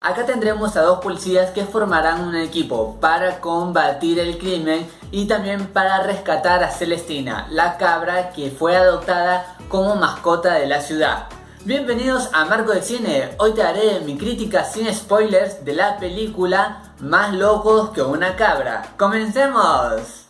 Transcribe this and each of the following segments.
Acá tendremos a dos policías que formarán un equipo para combatir el crimen y también para rescatar a Celestina, la cabra que fue adoptada como mascota de la ciudad. Bienvenidos a Marco de Cine, hoy te haré mi crítica sin spoilers de la película Más locos que una cabra. ¡Comencemos!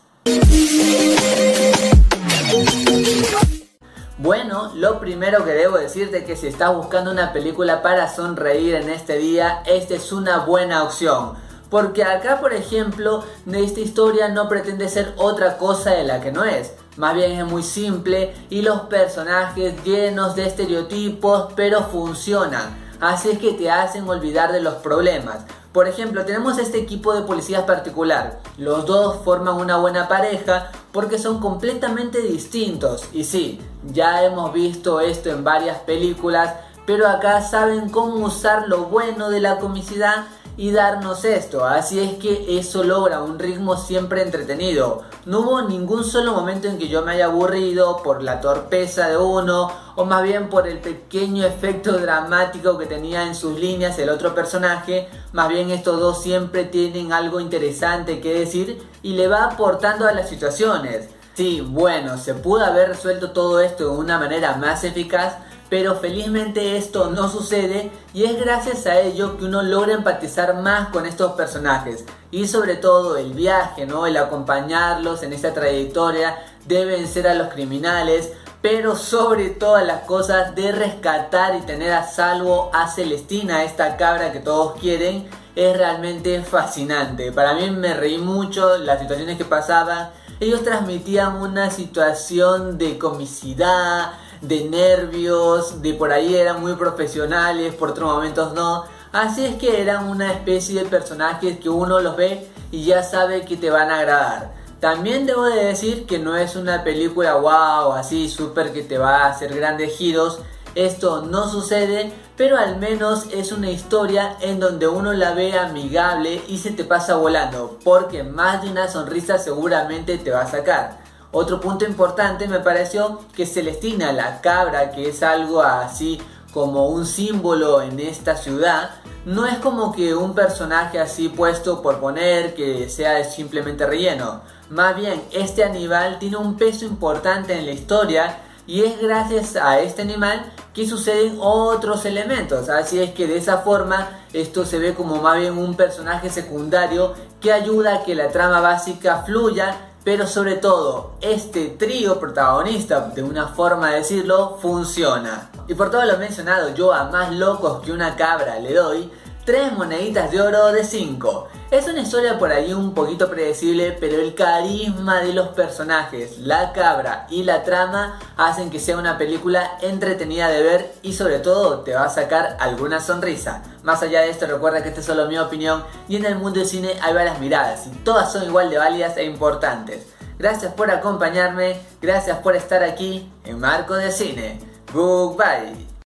Bueno, lo primero que debo decirte es que si estás buscando una película para sonreír en este día, esta es una buena opción. Porque acá, por ejemplo, esta historia no pretende ser otra cosa de la que no es. Más bien es muy simple y los personajes llenos de estereotipos, pero funcionan. Así es que te hacen olvidar de los problemas. Por ejemplo, tenemos este equipo de policías particular. Los dos forman una buena pareja porque son completamente distintos. Y sí, ya hemos visto esto en varias películas, pero acá saben cómo usar lo bueno de la comicidad y darnos esto. Así es que eso logra un ritmo siempre entretenido. No hubo ningún solo momento en que yo me haya aburrido por la torpeza de uno o más bien por el pequeño efecto dramático que tenía en sus líneas el otro personaje. Más bien estos dos siempre tienen algo interesante que decir y le va aportando a las situaciones. Sí, bueno, se pudo haber resuelto todo esto de una manera más eficaz, pero felizmente esto no sucede y es gracias a ello que uno logra empatizar más con estos personajes y sobre todo el viaje, ¿no? El acompañarlos en esta trayectoria de vencer a los criminales, pero sobre todas las cosas de rescatar y tener a salvo a Celestina, esta cabra que todos quieren, es realmente fascinante. Para mí me reí mucho las situaciones que pasaban. Ellos transmitían una situación de comicidad, de nervios, de por ahí eran muy profesionales, por otros momentos no. Así es que eran una especie de personajes que uno los ve y ya sabe que te van a agradar. También debo de decir que no es una película wow, así súper que te va a hacer grandes giros. Esto no sucede, pero al menos es una historia en donde uno la ve amigable y se te pasa volando, porque más de una sonrisa seguramente te va a sacar. Otro punto importante me pareció que Celestina, la cabra, que es algo así como un símbolo en esta ciudad, no es como que un personaje así puesto por poner que sea simplemente relleno. Más bien, este animal tiene un peso importante en la historia y es gracias a este animal que suceden otros elementos. Así es que de esa forma esto se ve como más bien un personaje secundario que ayuda a que la trama básica fluya pero sobre todo este trío protagonista, de una forma de decirlo, funciona. Y por todo lo mencionado, yo a más locos que una cabra le doy 3 moneditas de oro de 5. Es una historia por ahí un poquito predecible, pero el carisma de los personajes, la cabra y la trama hacen que sea una película entretenida de ver y sobre todo te va a sacar alguna sonrisa. Más allá de esto, recuerda que esta es solo mi opinión y en el mundo del cine hay varias miradas y todas son igual de válidas e importantes. Gracias por acompañarme, gracias por estar aquí en Marco de Cine. Goodbye.